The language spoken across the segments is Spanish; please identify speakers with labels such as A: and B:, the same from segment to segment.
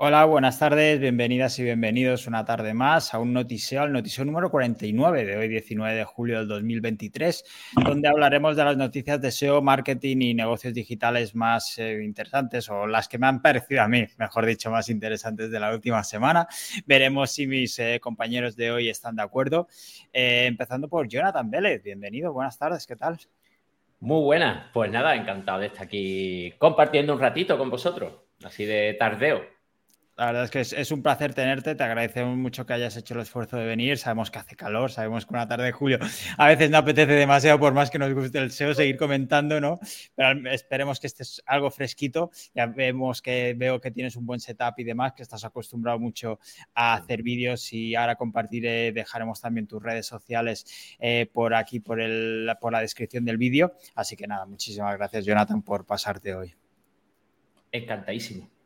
A: Hola, buenas tardes, bienvenidas y bienvenidos una tarde más a un noticiero, al noticiero número 49 de hoy, 19 de julio del 2023, donde hablaremos de las noticias de SEO, marketing y negocios digitales más eh, interesantes o las que me han parecido a mí, mejor dicho, más interesantes de la última semana. Veremos si mis eh, compañeros de hoy están de acuerdo. Eh, empezando por Jonathan Vélez, bienvenido, buenas tardes, ¿qué tal?
B: Muy buenas, pues nada, encantado de estar aquí compartiendo un ratito con vosotros, así de tardeo.
A: La verdad es que es, un placer tenerte, te agradecemos mucho que hayas hecho el esfuerzo de venir, sabemos que hace calor, sabemos que una tarde de julio a veces no apetece demasiado por más que nos guste el SEO seguir comentando, ¿no? Pero esperemos que estés algo fresquito, ya vemos que veo que tienes un buen setup y demás, que estás acostumbrado mucho a hacer vídeos y ahora compartiré, dejaremos también tus redes sociales eh, por aquí, por, el, por la descripción del vídeo, así que nada, muchísimas gracias Jonathan por pasarte hoy.
B: Encantadísimo.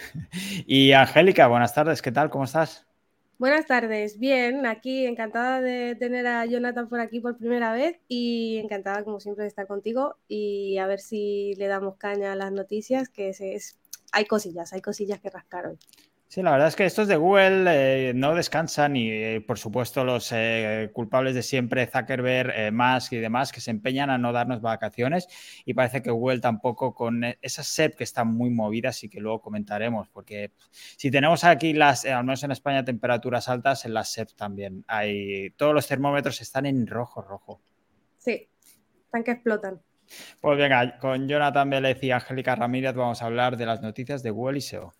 A: Y Angélica, buenas tardes, ¿qué tal? ¿Cómo estás?
C: Buenas tardes, bien, aquí encantada de tener a Jonathan por aquí por primera vez y encantada como siempre de estar contigo y a ver si le damos caña a las noticias, que es, hay cosillas, hay cosillas que rascar hoy.
A: Sí, la verdad es que estos de Google eh, no descansan y, eh, por supuesto, los eh, culpables de siempre, Zuckerberg, Musk y demás, que se empeñan a no darnos vacaciones y parece que Google tampoco con esas SEP que están muy movidas y que luego comentaremos, porque si tenemos aquí las, al menos en España, temperaturas altas, en las SEP también hay, todos los termómetros están en rojo, rojo.
C: Sí, están que explotan.
A: Pues venga, con Jonathan Vélez y Angélica Ramírez vamos a hablar de las noticias de Google y SEO.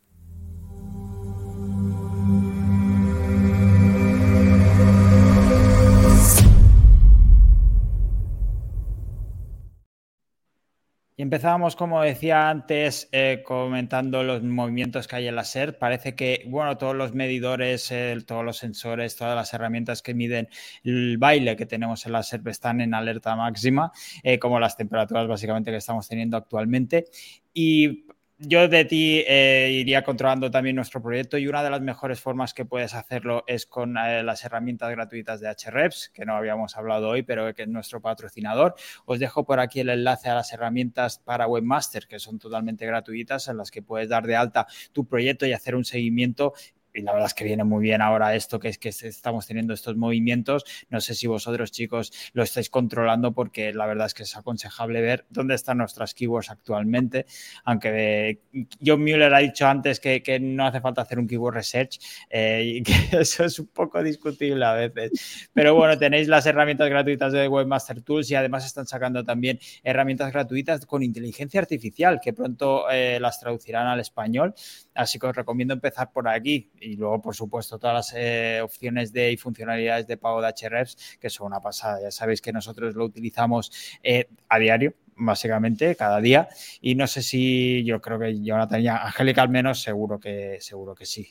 A: Y empezábamos, como decía antes, eh, comentando los movimientos que hay en la SERP. Parece que, bueno, todos los medidores, todos los sensores, todas las herramientas que miden el baile que tenemos en la SERP están en alerta máxima, eh, como las temperaturas básicamente que estamos teniendo actualmente. Y yo de ti eh, iría controlando también nuestro proyecto y una de las mejores formas que puedes hacerlo es con eh, las herramientas gratuitas de HREPS, que no habíamos hablado hoy, pero que es nuestro patrocinador. Os dejo por aquí el enlace a las herramientas para Webmaster, que son totalmente gratuitas, en las que puedes dar de alta tu proyecto y hacer un seguimiento y la verdad es que viene muy bien ahora esto que es que estamos teniendo estos movimientos. No sé si vosotros, chicos, lo estáis controlando porque la verdad es que es aconsejable ver dónde están nuestras keywords actualmente. Aunque John Mueller ha dicho antes que, no hace falta hacer un keyword research eh, y que eso es un poco discutible a veces. Pero bueno, tenéis las herramientas gratuitas de Webmaster Tools y además están sacando también herramientas gratuitas con inteligencia artificial que pronto eh, las traducirán al español. Así que os recomiendo empezar por aquí y luego, por supuesto, todas las eh, opciones de y funcionalidades de pago de HREFs, que son una pasada. Ya sabéis que nosotros lo utilizamos eh, a diario, básicamente, cada día. Y no sé si yo creo que Jonathan y Angélica al menos seguro que seguro que sí.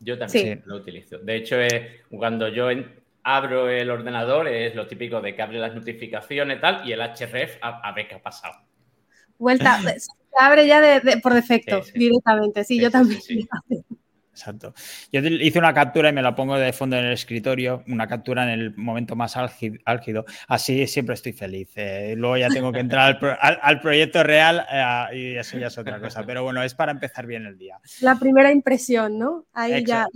B: Yo también lo utilizo. De hecho, cuando yo abro el ordenador, es lo típico de que abre las notificaciones y tal, y el HREF a, ver qué ha pasado.
C: Vuelta, se abre ya por defecto, directamente. Sí, yo también.
A: Exacto. Yo hice una captura y me la pongo de fondo en el escritorio, una captura en el momento más álgido. Así siempre estoy feliz. Eh, luego ya tengo que entrar al, proyecto real eh, y eso ya es otra cosa. Pero bueno, es para empezar bien el día.
C: La primera impresión, ¿no? Ahí ya,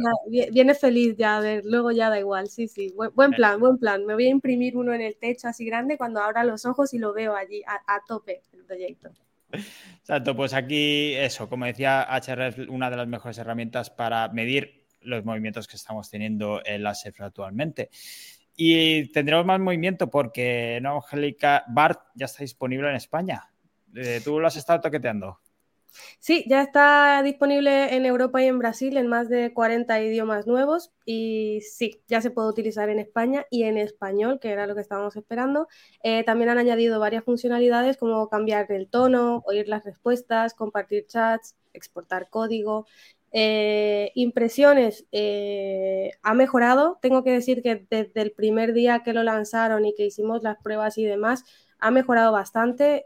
C: viene feliz ya, a ver, luego ya da igual. Sí, sí, buen, plan, buen plan. Me voy a imprimir uno en el techo así grande cuando abra los ojos y lo veo allí a tope el proyecto.
A: Exacto, pues aquí eso, como decía HR una de las mejores herramientas para medir los movimientos que estamos teniendo en la SEF actualmente. Y tendremos más movimiento porque, ¿no, Angélica? BART ya está disponible en España. Eh, ¿Tú lo has estado toqueteando?
C: Sí, ya está disponible en Europa y en Brasil en más de 40 idiomas nuevos y sí, ya se puede utilizar en España y en español, que era lo que estábamos esperando. Eh, también han añadido varias funcionalidades como cambiar el tono, oír las respuestas, compartir chats, exportar código. Eh, impresiones eh, ha mejorado. Tengo que decir que desde el primer día que lo lanzaron y que hicimos las pruebas y demás, ha mejorado bastante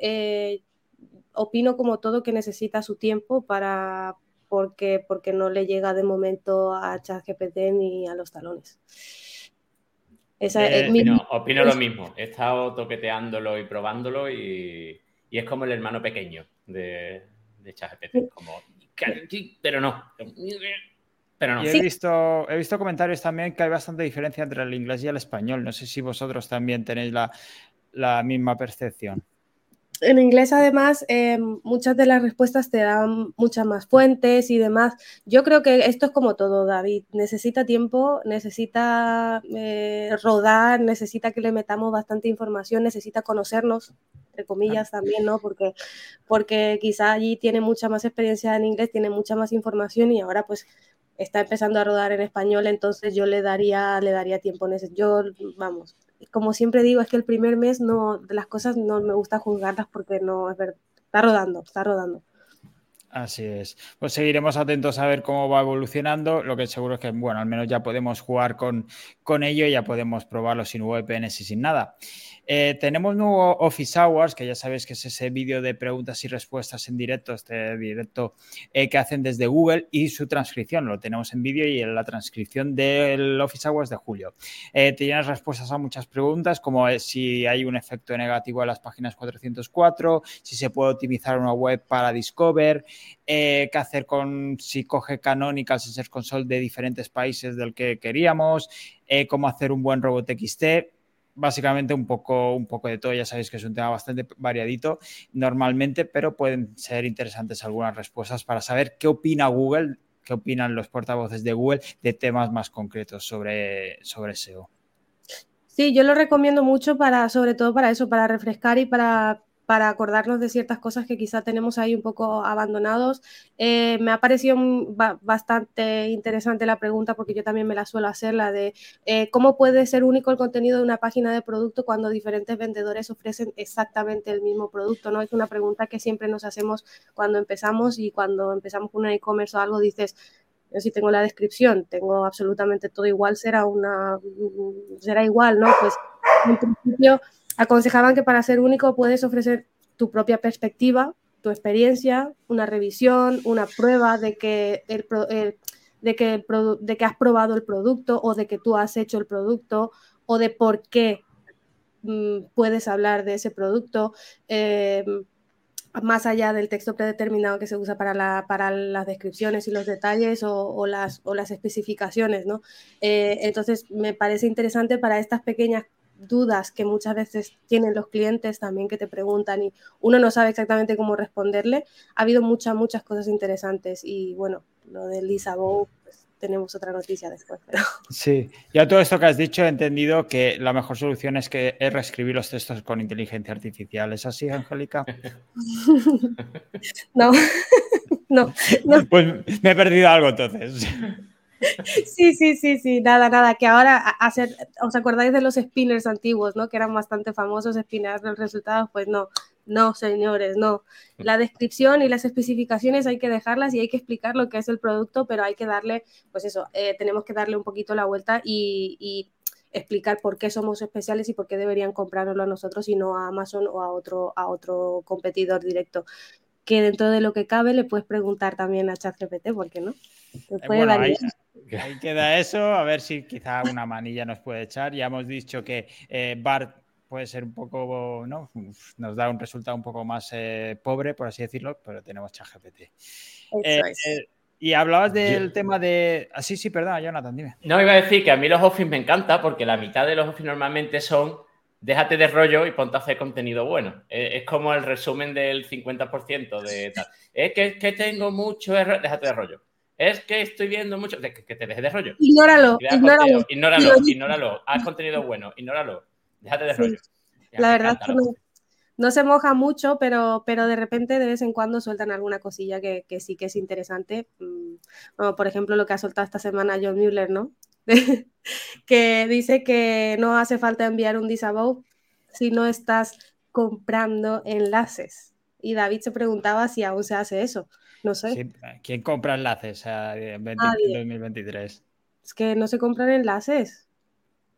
C: opino como todo que necesita su tiempo para porque, porque no le llega de momento a ChatGPT ni a los talones.
B: Eh, opino, lo mismo. He estado toqueteándolo y probándolo y, es como el hermano pequeño de, de ChatGPT. Como pero no. Pero no.
A: he, visto, he visto comentarios también que hay bastante diferencia entre el inglés y el español. No sé si vosotros también tenéis la misma percepción.
C: En inglés, además, eh, muchas de las respuestas te dan muchas más fuentes y demás. Yo creo que esto es como todo, David. Necesita tiempo, necesita eh, rodar, necesita que le metamos bastante información, necesita conocernos, entre comillas, también, ¿no? Porque, porque quizá allí tiene mucha más experiencia en inglés, tiene mucha más información y ahora pues está empezando a rodar en español, entonces yo le daría, le daría tiempo. Yo, vamos, como siempre digo, es que el primer mes no, las cosas no me gusta juzgarlas porque no, es verdad, está rodando, está rodando.
A: Así es. Pues seguiremos atentos a ver cómo va evolucionando. Lo que seguro es que, bueno, al menos ya podemos jugar con, con ello, ya podemos probarlo sin VPNs y sin nada. Eh, tenemos nuevo Office Hours, que ya sabéis que es ese vídeo de preguntas y respuestas en directo, este directo eh, que hacen desde Google y su transcripción. Lo tenemos en vídeo y en la transcripción del Office Hours de julio. Eh, tienes respuestas a muchas preguntas, como si hay un efecto negativo en las páginas 404, si se puede optimizar una web para Discover, qué hacer con si coge Canonical Search Console de diferentes países del que queríamos, cómo hacer un buen robot XT básicamente un poco, un poco de todo. Ya sabéis que es un tema bastante variadito normalmente, pero pueden ser interesantes algunas respuestas para saber qué opina Google, qué opinan los portavoces de Google de temas más concretos sobre, sobre SEO.
C: Sí, yo lo recomiendo mucho para, sobre todo para eso, para refrescar y para para acordarnos de ciertas cosas que quizá tenemos ahí un poco abandonados. Eh, me ha parecido bastante interesante la pregunta porque yo también me la suelo hacer, la de eh, cómo puede ser único el contenido de una página de producto cuando diferentes vendedores ofrecen exactamente el mismo producto, ¿no? Es una pregunta que siempre nos hacemos cuando empezamos y cuando empezamos con un e-commerce o algo dices, yo sí tengo la descripción, tengo absolutamente todo igual, será una, será igual, ¿no? Pues en principio Aconsejaban que para ser único puedes ofrecer tu propia perspectiva, tu experiencia, una revisión, una prueba de que, de, que has probado el producto o de que tú has hecho el producto o de por qué mm, puedes hablar de ese producto. Em, más allá del texto predeterminado que se usa para, la, para las descripciones y los detalles o, las, o las, especificaciones, ¿no? Eh, entonces, me parece interesante para estas pequeñas dudas que muchas veces tienen los clientes también que te preguntan y uno no sabe exactamente cómo responderle. Ha habido muchas, muchas cosas interesantes y bueno, lo de Lisa Bow, pues, tenemos otra noticia después. Pero...
A: Sí, ya todo esto que has dicho he entendido que la mejor solución es que es reescribir los textos con inteligencia artificial. ¿Es así, Angélica?
C: no. no, no.
A: Pues me he perdido algo entonces.
C: Sí, sí, sí, sí, nada, nada, que ahora hacer, ¿os acordáis de los spinners antiguos, no? Que eran bastante famosos, spinner los resultados, pues no, no, señores, no. La descripción y las especificaciones hay que dejarlas y hay que explicar lo que es el producto, pero hay que darle, pues eso, eh, tenemos que darle un poquito la vuelta y, explicar por qué somos especiales y por qué deberían comprárnoslo a nosotros y no a Amazon o a otro, a otro competidor directo. Que dentro de lo que cabe le puedes preguntar también a ChatGPT, ¿por qué no?
A: Ahí queda eso, a ver si quizá una manilla nos puede echar. Ya hemos dicho que eh, BART puede ser un poco, ¿no? Nos da un resultado un poco más eh, pobre, por así decirlo, pero tenemos ChatGPT. Eh, y hablabas del tema de. Ah, sí, sí, perdón, Jonathan, dime.
B: No, iba a decir que a mí los Office me encanta porque la mitad de los Office normalmente son déjate de rollo y ponte a hacer contenido bueno. Es, como el resumen del 50% de tal. Es que, que tengo mucho error, déjate de rollo. Es que estoy viendo mucho. Que, te dejes de rollo.
C: Ignóralo. Ignóralo.
B: Ignóralo. Ignóralo. Haz contenido bueno. Ignóralo. Déjate de rollo.
C: la verdad es que no, se moja mucho, pero, pero de repente de vez en cuando sueltan alguna cosilla que, sí que es interesante. Mm, por ejemplo, lo que ha soltado esta semana John Mueller, ¿no? que dice que no hace falta enviar un disavow si no estás comprando enlaces. Y David se preguntaba si aún se hace eso. No sé.
A: ¿Quién compra enlaces en 2023?
C: Es que no se compran enlaces.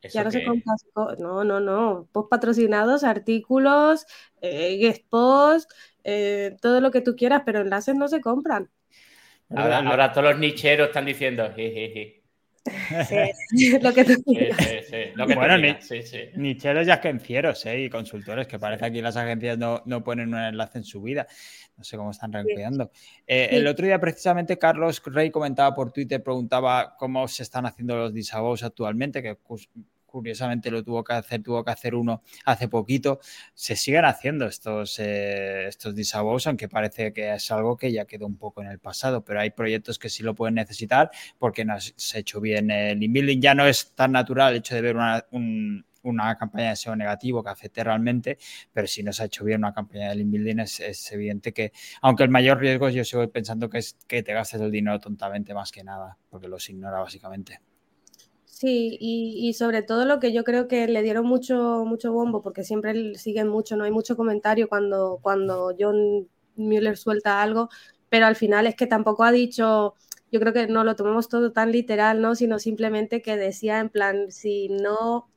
C: Ya no se compran. No, no, no. Post patrocinados, artículos, eh, guest post, eh, todo lo que tú quieras, pero enlaces no se compran.
B: Ahora, todos los nicheros están diciendo,
C: Sí, lo que tú
A: bueno, ni, chelos ya quencieros ¿eh? y consultores, que parece aquí las agencias no, no, ponen un enlace en su vida. No sé cómo están rankeando. Eh, el otro día, precisamente, Carlos Rey comentaba por Twitter, preguntaba cómo se están haciendo los disavows actualmente, que curiosamente lo tuvo que hacer, tuvo que hacer uno hace poquito. Se siguen haciendo estos, eh, estos aunque parece que es algo que ya quedó un poco en el pasado, pero hay proyectos que sí lo pueden necesitar porque no se ha hecho bien el inbuilding. Ya no es tan natural el hecho de ver una, campaña de SEO negativo que afecte realmente, pero si no se ha hecho bien una campaña de inbuilding es, es, evidente que, aunque el mayor riesgo yo sigo pensando que es que te gastes el dinero tontamente más que nada, porque los ignora básicamente.
C: Sí, y, sobre todo lo que yo creo que le dieron mucho, mucho bombo, porque siempre siguen mucho, no hay mucho comentario cuando, cuando John Mueller suelta algo, pero al final es que tampoco ha dicho, yo creo que no lo tomamos todo tan literal, ¿no? Sino simplemente que decía en plan, si no,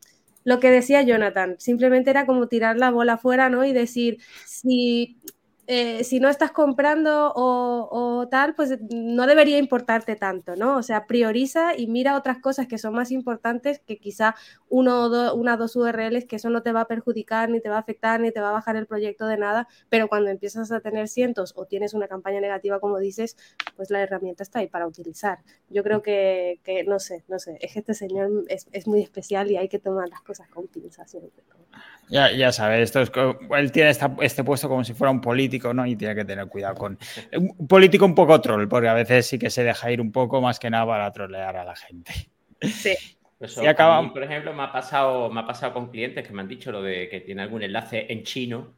C: lo que decía Jonathan, simplemente era como tirar la bola fuera, ¿no? Y decir, si eh, si no estás comprando o, tal, pues no debería importarte tanto, ¿no? O sea, prioriza y mira otras cosas que son más importantes que quizá uno o una dos URLs que eso no te va a perjudicar, ni te va a afectar, ni te va a bajar el proyecto de nada, pero cuando empiezas a tener cientos o tienes una campaña negativa, como dices, pues la herramienta está ahí para utilizar. Yo creo que, no sé, no sé, es que este señor es, muy especial y hay que tomar las cosas con pinzas.
A: Ya, ya sabes, esto es, él tiene este puesto como si fuera un político, ¿no? Y tiene que tener cuidado con un político un poco troll, porque a veces sí que se deja ir un poco más que nada para trolear a la gente.
C: Sí.
B: Pues y acabamos. por ejemplo, me ha, pasado, me ha pasado con clientes que me han dicho lo de que tiene algún enlace en chino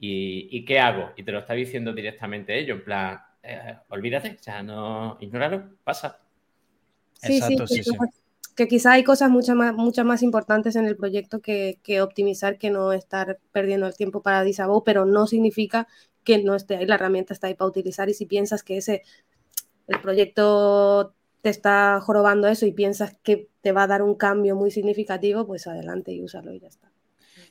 B: y, ¿qué hago? Y te lo está diciendo directamente ellos, en plan, eh, olvídate, o sea, no, ignóralo, pasa.
C: Exacto, sí, sí que quizá hay cosas mucho más, muchas más importantes en el proyecto que, optimizar, que no estar perdiendo el tiempo para Disavow, pero no significa que no esté ahí, la herramienta está ahí para utilizar y si piensas que ese, el proyecto te está jorobando eso y piensas que te va a dar un cambio muy significativo, pues adelante y úsalo y ya está.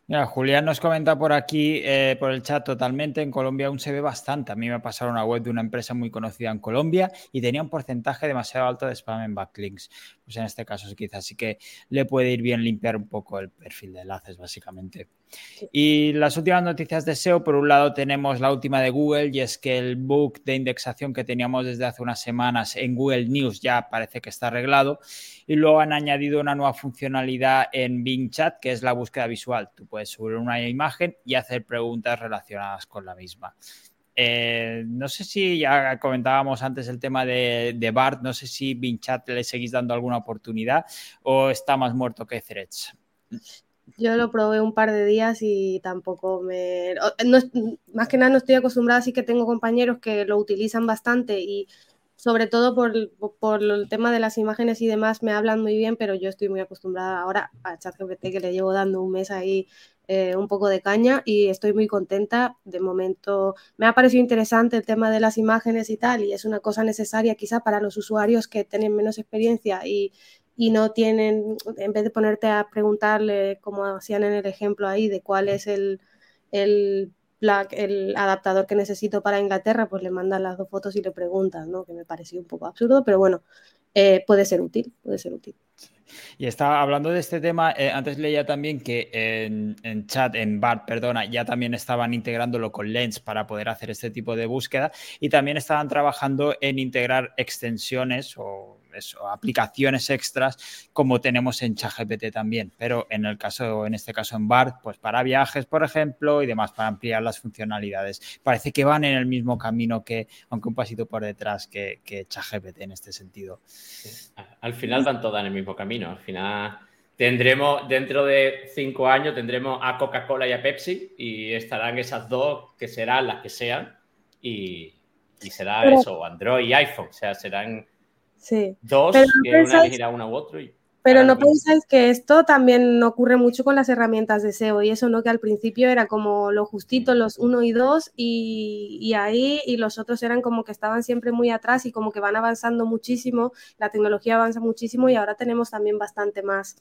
A: Mira, Julián nos comenta por aquí, eh, por el chat totalmente, en Colombia aún se ve bastante. A mí me pasaron una web de una empresa muy conocida en Colombia y tenía un porcentaje demasiado alto de spam en backlinks. Pues en este caso quizás sí que le puede ir bien limpiar un poco el perfil de enlaces, básicamente. Y las últimas noticias de SEO, por un lado tenemos la última de Google y es que el bug de indexación que teníamos desde hace unas semanas en Google News ya parece que está arreglado y luego han añadido una nueva funcionalidad en Bing Chat que es la búsqueda visual. Tú puedes subir una imagen y hacer preguntas relacionadas con la misma. Eh, no sé si ya comentábamos antes el tema de, BART, no sé si Bing Chat le seguís dando alguna oportunidad o está más muerto que Threads.
C: Yo lo probé un par de días y tampoco me... más que nada no estoy acostumbrada, así que tengo compañeros que lo utilizan bastante y sobre todo por, el tema de las imágenes y demás me hablan muy bien, pero yo estoy muy acostumbrada ahora a ChatGPT que le llevo dando un mes ahí eh, un poco de caña y estoy muy contenta. De momento me ha parecido interesante el tema de las imágenes y tal y es una cosa necesaria quizá para los usuarios que tienen menos experiencia y, y no tienen, en vez de ponerte a preguntarle, como hacían en el ejemplo ahí, de cuál es el, el, el adaptador que necesito para Inglaterra, pues le mandan las dos fotos y le preguntan, ¿no? Que me pareció un poco absurdo, pero bueno, eh, puede ser útil, puede ser útil.
A: Y estaba hablando de este tema, eh, antes leía también que en, en, chat, en BART, perdona, ya también estaban integrándolo con Lens para poder hacer este tipo de búsqueda y también estaban trabajando en integrar extensiones o aplicaciones extras como tenemos en ChatGPT también, pero en el caso, en este caso en BART, pues para viajes, por ejemplo, y demás, para ampliar las funcionalidades. Parece que van en el mismo camino que, aunque un pasito por detrás que, que ChatGPT en este sentido.
B: Al final van todas en el mismo camino. Al final tendremos, dentro de cinco años, tendremos a Coca-Cola y a Pepsi y estarán esas dos que serán las que sean y, será eso, Android y iPhone. O sea, serán
C: Sí.
B: Dos, pero no pensáis, una u otro.
C: pero no pensáis que esto también ocurre mucho con las herramientas de SEO y eso, ¿no? Que al principio era como lo justito, los uno y dos y, y, ahí, y los otros eran como que estaban siempre muy atrás y como que van avanzando muchísimo, la tecnología avanza muchísimo y ahora tenemos también bastante más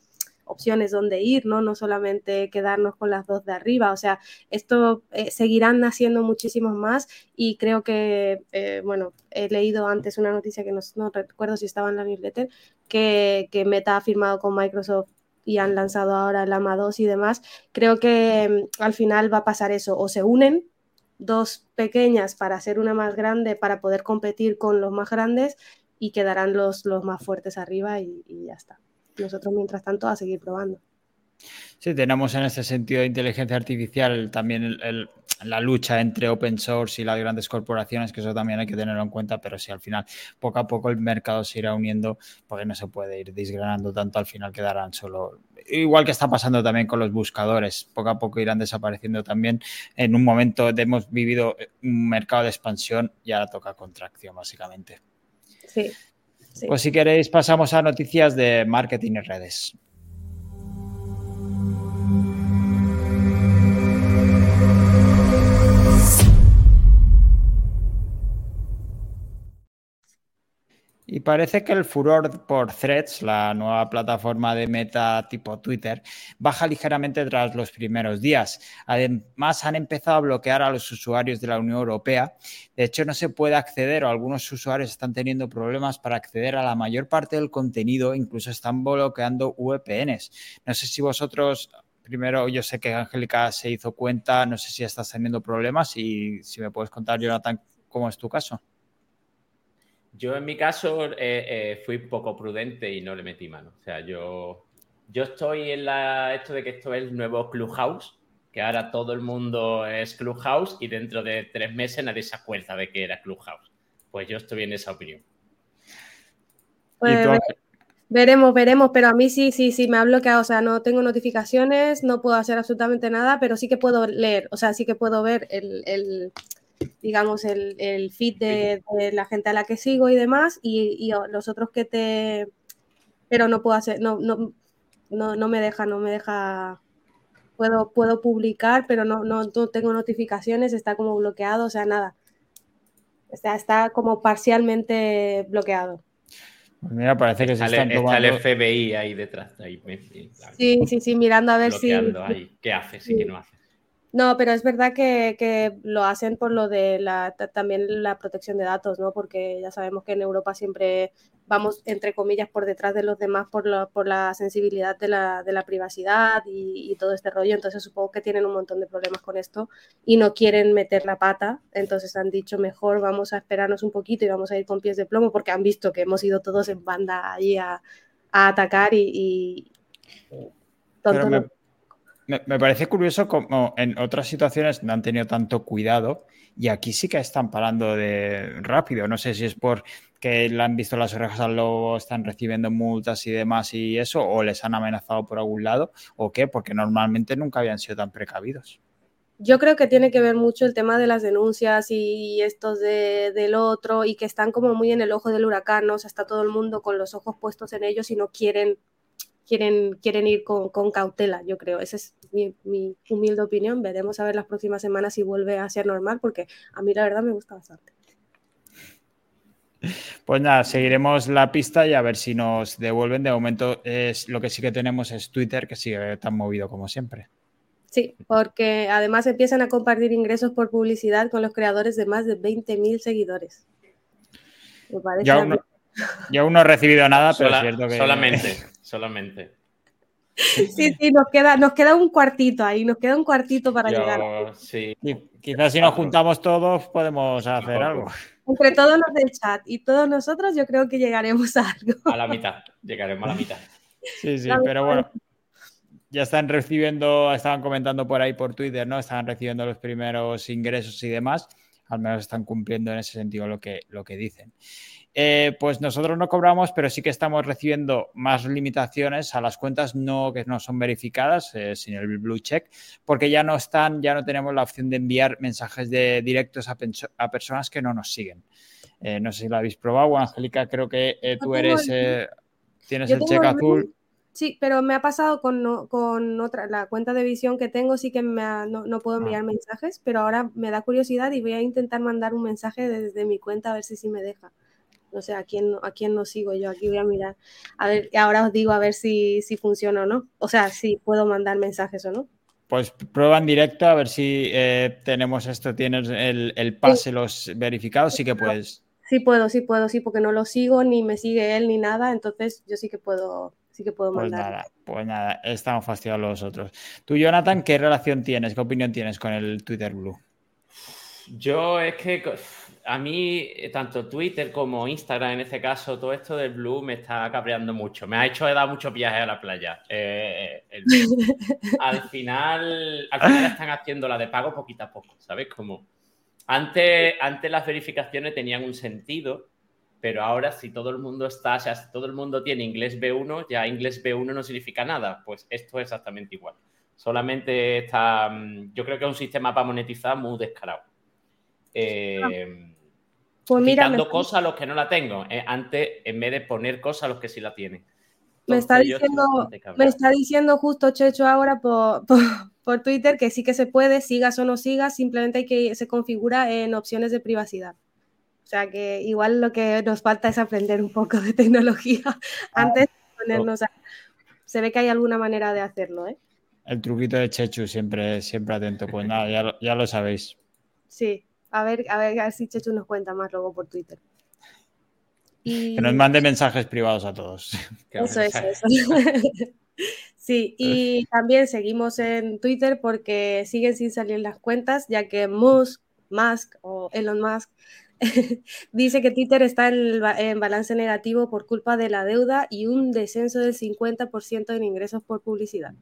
C: opciones donde ir, ¿no? No solamente quedarnos con las dos de arriba. O sea, esto eh, seguirán naciendo muchísimos más y creo que, eh, bueno, he leído antes una noticia que no, recuerdo si estaba en la newsletter, que, que Meta ha firmado con Microsoft y han lanzado ahora el AMA 2 y demás, creo que mm, al final va a pasar eso, o se unen dos pequeñas para hacer una más grande para poder competir con los más grandes y quedarán los, los más fuertes arriba y, y ya está. Nosotros, mientras tanto, a seguir probando.
A: Sí, tenemos en ese sentido de inteligencia artificial también el, la lucha entre open source y las grandes corporaciones, que eso también hay que tenerlo en cuenta, pero si al final poco a poco el mercado se irá uniendo, porque no se puede ir desgranando tanto, al final quedarán solo, igual que está pasando también con los buscadores, poco a poco irán desapareciendo también. En un momento hemos vivido un mercado de expansión y ahora toca contracción, básicamente.
C: Sí.
A: Pues si queréis pasamos a noticias de marketing y redes. Y parece que el furor por Threads, la nueva plataforma de meta tipo Twitter, baja ligeramente tras los primeros días. Además, han empezado a bloquear a los usuarios de la Unión Europea. De hecho, no se puede acceder o algunos usuarios están teniendo problemas para acceder a la mayor parte del contenido, incluso están bloqueando VPNs. No sé si vosotros primero, yo sé que Angélica se hizo cuenta, no sé si estás teniendo problemas y si me puedes contar, Jonathan, cómo es tu caso.
B: Yo en mi caso eh, eh, fui poco prudente y no le metí mano. O sea, yo, yo estoy en la, esto de que esto es el nuevo Clubhouse, que ahora todo el mundo es Clubhouse y dentro de tres meses nadie se acuerda de que era Clubhouse. Pues yo estoy en esa opinión.
C: Pues, veremos, veremos, pero a mí sí, sí, sí, me ha bloqueado. O sea, no tengo notificaciones, no puedo hacer absolutamente nada, pero sí que puedo leer, o sea, sí que puedo ver el, el digamos, el, el feed de, de, la gente a la que sigo y demás, y, y, los otros que te... Pero no puedo hacer, no, no, no, no me deja, no me deja... Puedo, puedo publicar, pero no, no, no tengo notificaciones, está como bloqueado, o sea, nada. Está, está como parcialmente bloqueado.
A: Pues mira, parece que se
B: está,
A: están tomando...
B: está el FBI ahí detrás. Ahí,
C: sí, sí, sí, mirando a ver si...
B: Ahí. ¿Qué hace? Sí, que no hace.
C: No, pero es verdad que, que, lo hacen por lo de la, también la protección de datos, ¿no? Porque ya sabemos que en Europa siempre vamos, entre comillas, por detrás de los demás por, lo, por la sensibilidad de la, de la privacidad y, y, todo este rollo. Entonces supongo que tienen un montón de problemas con esto y no quieren meter la pata. Entonces han dicho, mejor vamos a esperarnos un poquito y vamos a ir con pies de plomo porque han visto que hemos ido todos en banda allí a, a atacar y... y
A: tonto, me... Me, parece curioso como en otras situaciones no han tenido tanto cuidado y aquí sí que están parando de rápido. No sé si es por que le han visto las orejas al lobo, están recibiendo multas y demás y eso, o les han amenazado por algún lado, o qué, porque normalmente nunca habían sido tan precavidos.
C: Yo creo que tiene que ver mucho el tema de las denuncias y estos de, del otro y que están como muy en el ojo del huracán. O sea, está todo el mundo con los ojos puestos en ellos y no quieren quieren, quieren ir con, con, cautela, yo creo. Esa es mi, mi, humilde opinión. Veremos a ver las próximas semanas si vuelve a ser normal, porque a mí la verdad me gusta bastante.
A: Pues nada, seguiremos la pista y a ver si nos devuelven. De momento, es, lo que sí que tenemos es Twitter, que sigue tan movido como siempre.
C: Sí, porque además empiezan a compartir ingresos por publicidad con los creadores de más de 20.000 seguidores.
A: Me parece yo aún no he recibido nada, pero
B: Sola,
A: es cierto que...
B: Solamente, solamente.
C: Sí, sí, nos queda, nos queda un cuartito ahí, nos queda un cuartito para
B: Yo,
C: llegar.
B: Sí.
A: Quizás si nos juntamos todos podemos hacer algo.
C: Entre todos los del chat y todos nosotros, yo creo que llegaremos a algo.
B: A la mitad, llegaremos a la mitad.
A: Sí, sí, pero bueno, ya están recibiendo, estaban comentando por ahí por Twitter, ¿no? Estaban recibiendo los primeros ingresos y demás. Al menos están cumpliendo en ese sentido lo que, lo que dicen. Eh, pues nosotros no cobramos, pero sí que estamos recibiendo más limitaciones a las cuentas no, que no son verificadas, eh, sin el blue check, porque ya no están, ya no tenemos la opción de enviar mensajes de directos a, a personas que no nos siguen. Eh, no sé si lo habéis probado, Angélica, creo que tú eres, tienes el check azul.
C: Sí, pero me ha pasado con, con otra, la cuenta de visión que tengo, sí que me ha, no, no, puedo enviar ah. mensajes, pero ahora me da curiosidad y voy a intentar mandar un mensaje desde mi cuenta a ver si sí me deja. No sé a quién, a quién no sigo yo. Aquí voy a mirar. A ver, ahora os digo a ver si, si funciona o no. O sea, si puedo mandar mensajes o no.
A: Pues prueba en directo a ver si eh, tenemos esto, tienes el, el pase, sí. los verificados, sí que puedes.
C: Sí puedo, sí puedo, sí, porque no lo sigo, ni me sigue él, ni nada, entonces yo sí que puedo, sí que puedo
A: Pues
C: mandar.
A: nada, pues nada, estamos fastidiados los otros. Tú, Jonathan, ¿qué relación tienes, qué opinión tienes con el Twitter Blue?
B: Yo es que a mí, eh, tanto Twitter como Instagram, en este caso, todo esto del Blue me está cabreando mucho. Me ha hecho dar muchos viajes a la playa. Eh, el Blue. al, final, al final están haciendo la de pago poquito a poco, ¿sabes? Como antes, antes las verificaciones tenían un sentido, pero ahora si todo el mundo está, o sea, si todo el mundo tiene inglés B1, ya inglés B1 no significa nada. Pues esto es exactamente igual. Solamente está, mm, yo creo que es un sistema para monetizar muy descarado. Eh,
C: Pues mira, me,
B: quitando cosas a los que no la tengo. eh, antes, en vez de poner cosas a los que sí la tienen.
C: me está, diciendo, me está diciendo justo Checho ahora por, por, por Twitter que sí que se puede, sigas o no sigas, simplemente hay que se configura en opciones de privacidad. O sea que igual lo que nos falta es aprender un poco de tecnología antes de ponernos a... Se ve que hay alguna manera de hacerlo, ¿eh?
A: El truquito de Chechu, siempre, siempre atento. Pues nada, ya lo, ya lo sabéis.
C: Sí, a ver, a ver, a ver si Chechu nos cuenta más luego por Twitter. Y...
A: Que nos mande mensajes privados a todos.
C: Eso, eso, eso. Sí, y también seguimos en Twitter porque siguen sin salir las cuentas, ya que Musk, Musk o Elon Musk dice que Twitter está en, en, balance negativo por culpa de la deuda y un descenso del 50% en ingresos por publicidad.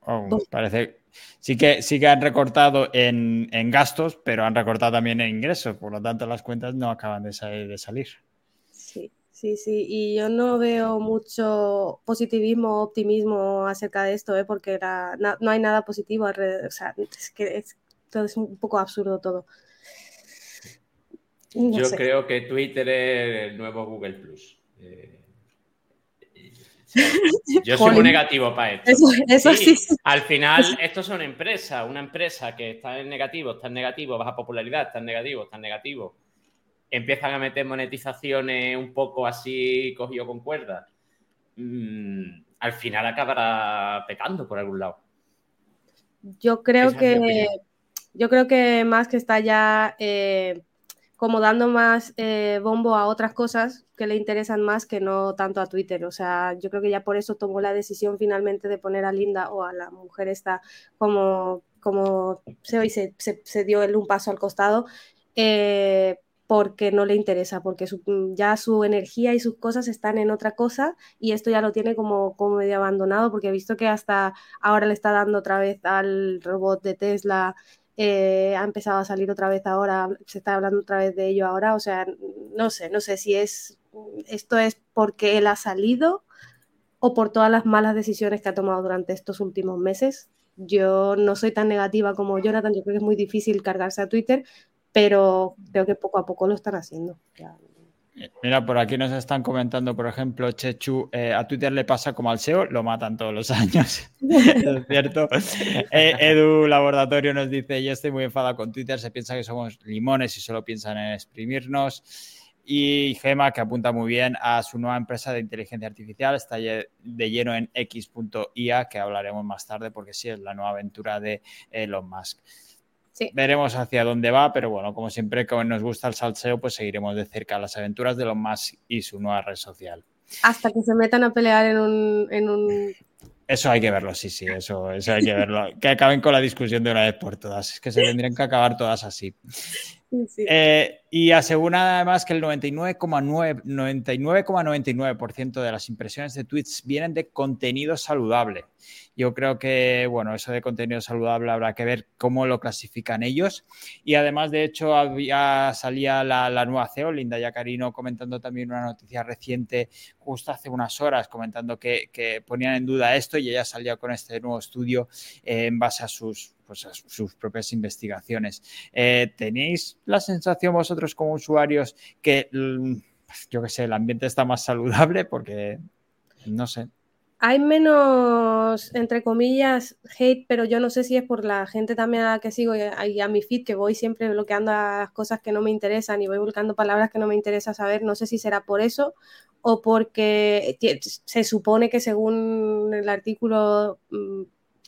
A: Oh, parece sí que sí que han recortado en, en, gastos, pero han recortado también en ingresos, por lo tanto las cuentas no acaban de, salir, de salir.
C: Sí, sí, sí, y yo no veo mucho positivismo o optimismo acerca de esto, ¿eh? porque la, no, no, hay nada positivo alrededor, o sea, es que es, todo es un poco absurdo todo.
B: No yo sé. creo que Twitter es el nuevo Google Plus. Eh, yo soy muy negativo para esto.
C: Eso, eso sí, sí,
B: Al final, esto son empresas. Una empresa que está en negativo, está en negativo, baja popularidad, está en negativo, está en negativo. Empiezan a meter monetizaciones un poco así cogido con cuerdas. Mm, al final acabará pecando por algún lado.
C: Yo creo Esa que. Yo creo que más que está ya. Eh, como dando más eh, bombo a otras cosas que le interesan más que no tanto a Twitter. O sea, yo creo que ya por eso tomó la decisión finalmente de poner a Linda o a la mujer esta como, como se, se, dio él un paso al costado. Eh, porque no le interesa, porque ya su energía y sus cosas están en otra cosa y esto ya lo tiene como, como medio abandonado porque he visto que hasta ahora le está dando otra vez al robot de Tesla eh, ha empezado a salir otra vez ahora, se está hablando otra vez de ello ahora, o sea, no sé, no sé si es esto es porque él ha salido o por todas las malas decisiones que ha tomado durante estos últimos meses. Yo no soy tan negativa como Jonathan, yo creo que es muy difícil cargarse a Twitter, pero creo que poco a poco lo están haciendo. Ya.
A: Mira, por aquí nos están comentando, por ejemplo, Chechu, eh, a Twitter le pasa como al SEO, lo matan todos los años. es cierto. Eh, Edu Laboratorio nos dice, yo estoy muy enfadado con Twitter, se piensa que somos limones y solo piensan en exprimirnos. Y Gema, que apunta muy bien a su nueva empresa de inteligencia artificial, está de lleno en x.ia, que hablaremos más tarde porque sí, es la nueva aventura de Elon Musk. Sí. Veremos hacia dónde va, pero bueno, como siempre, como nos gusta el salseo, pues seguiremos de cerca las aventuras de Elon Musk y su nueva red social.
C: Hasta que se metan a pelear en un, en un...
A: Eso hay que verlo, sí, sí, eso, eso hay que verlo. Que acaben con la discusión de una vez por todas. Es que se tendrían que acabar todas así. Eh, y asegura además que el 99,99% 99, 99 de las impresiones de tweets vienen de contenido saludable. Yo creo que, bueno, eso de contenido saludable habrá que ver cómo lo clasifican ellos. Y además, de hecho, había, salía la, la nueva CEO, Linda Yacarino, comentando también una noticia reciente, justo hace unas horas, comentando que, que ponían en duda esto y ella salía con este nuevo estudio eh, en base a sus, pues, sus propias investigaciones. Eh, ¿Tenéis la sensación vosotros como usuarios que, yo qué sé, el ambiente está más saludable? Porque, no sé.
C: Hay menos, entre comillas, hate, pero yo no sé si es por la gente también a la que sigo y a, mi feed, que voy siempre bloqueando las cosas que no me interesan y voy buscando palabras que no me interesa saber. No sé si será por eso o porque se supone que según el artículo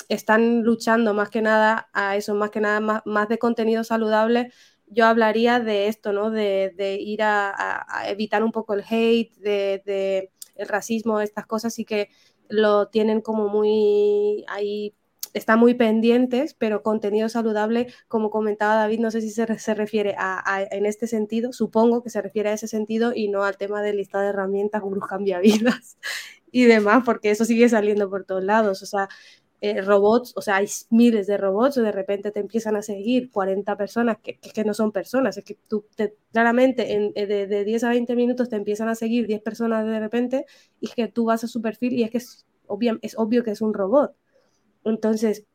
C: están luchando más que nada a eso, más que nada más, más de contenido saludable yo hablaría de esto, ¿no? De, ir a, evitar un poco el hate, de, el racismo, estas cosas, y que lo tienen como muy ahí están muy pendientes, pero contenido saludable, como comentaba David, no sé si se, se refiere a, en este sentido, supongo que se refiere a ese sentido y no al tema de lista de herramientas, gurús cambia vidas y demás, porque eso sigue saliendo por todos lados. O sea, eh, robots, o sea, hay miles de robots, de repente te empiezan a seguir 40 personas que, que no son personas, es que tú te, claramente en, eh, de, de, 10 a 20 minutos te empiezan a seguir 10 personas de repente y es que tú vas a su perfil y es que es, es obvio que es un robot. Entonces,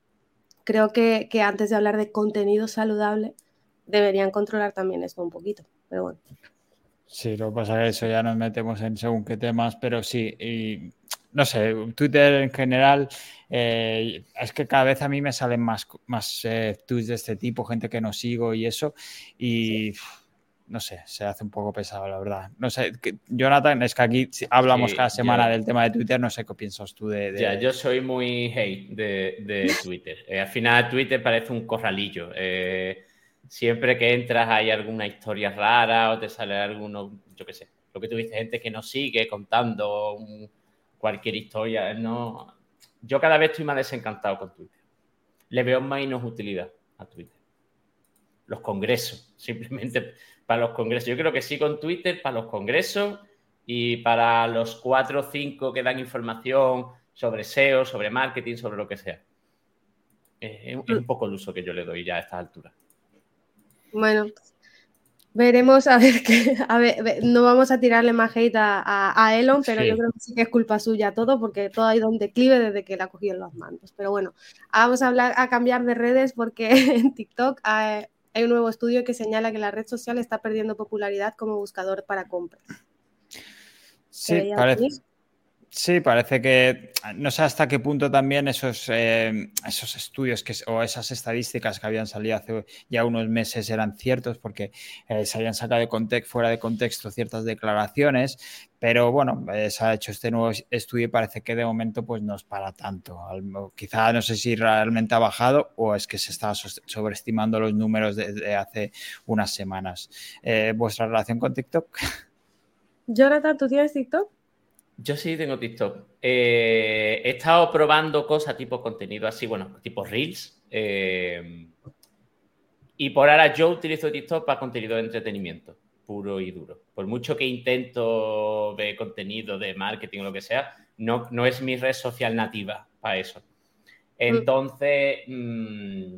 C: creo que, que antes de hablar de contenido saludable, deberían controlar también esto un poquito, pero bueno.
A: Sí, lo que pasa es que eso ya nos metemos en según qué temas, pero sí, y no sé, Twitter en general, eh, es que cada vez a mí me salen más, más eh, tweets de este tipo, gente que no sigo y eso, y no sé, se hace un poco pesado, la verdad. No sé, Jonathan, es que aquí hablamos cada semana del tema de Twitter, no sé qué piensas tú de...
B: Ya, yo soy muy hate de, Twitter. Eh, al final Twitter parece un corralillo siempre que entras hay alguna historia rara o te sale alguno, yo qué sé, lo que tú dices, gente que no sigue contando cualquier historia. No, yo cada vez estoy más desencantado con Twitter. Le veo menos utilidad a Twitter. Los congresos, simplemente para los congresos. Yo creo que sí con Twitter para los congresos y para los cuatro o cinco que dan información sobre SEO, sobre marketing, sobre lo que sea. Es, un poco el uso que yo le doy ya a estas alturas.
C: Bueno, veremos a ver qué. A ver, no vamos a tirarle más hate a, Elon, pero yo creo que sí que es culpa suya todo, porque todo ha ido un declive desde que la ha cogido en los mandos. Pero bueno, vamos a hablar, a cambiar de redes porque en TikTok hay, un nuevo estudio que señala que la red social está perdiendo popularidad como buscador para compras.
A: Sí, parece. Sí, parece que no sé hasta qué punto también esos, eh, esos estudios que, o esas estadísticas que habían salido hace ya unos meses eran ciertos porque eh, se habían sacado de fuera de contexto ciertas declaraciones, pero bueno, eh, se ha hecho este nuevo estudio y parece que de momento pues no es para tanto. Quizá no sé si realmente ha bajado o es que se está sobreestimando los números desde hace unas semanas. ¿Vuestra relación con TikTok?
C: Jonathan, ¿tú tienes TikTok?
B: Yo sí tengo TikTok. Eh, he estado probando cosas tipo contenido así, bueno, tipo Reels. Eh, y por ahora yo utilizo TikTok para contenido de entretenimiento, puro y duro. Por mucho que intento ver contenido de marketing o lo que sea, no, no es mi red social nativa para eso. Entonces, mm,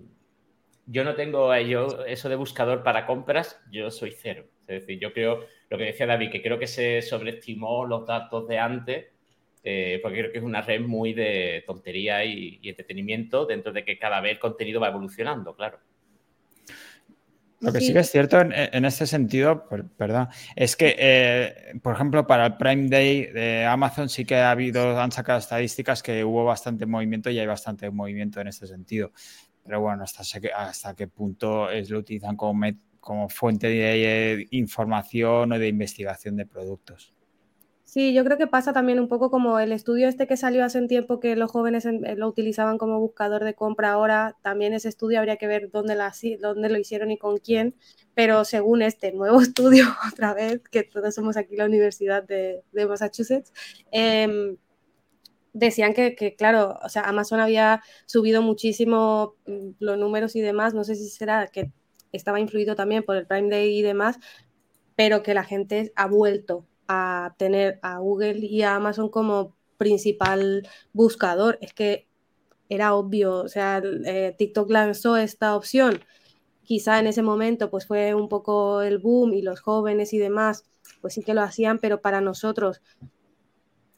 B: yo no tengo yo, eso de buscador para compras, yo soy cero. Es decir, yo creo lo que decía David, que creo que se sobreestimó los datos de antes, eh, porque creo que es una red muy de tontería y, entretenimiento, dentro de que cada vez el contenido va evolucionando, claro.
A: Lo que sí, que es cierto en, este sentido, perdón, es que, eh, por ejemplo, para el Prime Day de Amazon sí que ha habido, han sacado estadísticas que hubo bastante movimiento y hay bastante movimiento en este sentido. Pero bueno, hasta, hasta qué punto es, lo utilizan como, como fuente de información o de investigación de productos.
C: Sí, yo creo que pasa también un poco como el estudio este que salió hace un tiempo que los jóvenes eh, lo utilizaban como buscador de compra ahora, también ese estudio habría que ver dónde, lo hicieron y con quién, pero según este nuevo estudio, otra vez, que todos somos aquí la Universidad de, Massachusetts, em, decían que, que, claro, o sea, Amazon había subido muchísimo mm, los números y demás, no sé si será que estaba influido también por el Prime Day y demás, pero que la gente ha vuelto a tener a Google y a Amazon como principal buscador. Es que era obvio, o sea, eh, TikTok lanzó esta opción. Quizá en ese momento pues fue un poco el boom y los jóvenes y demás pues sí que lo hacían, pero para nosotros,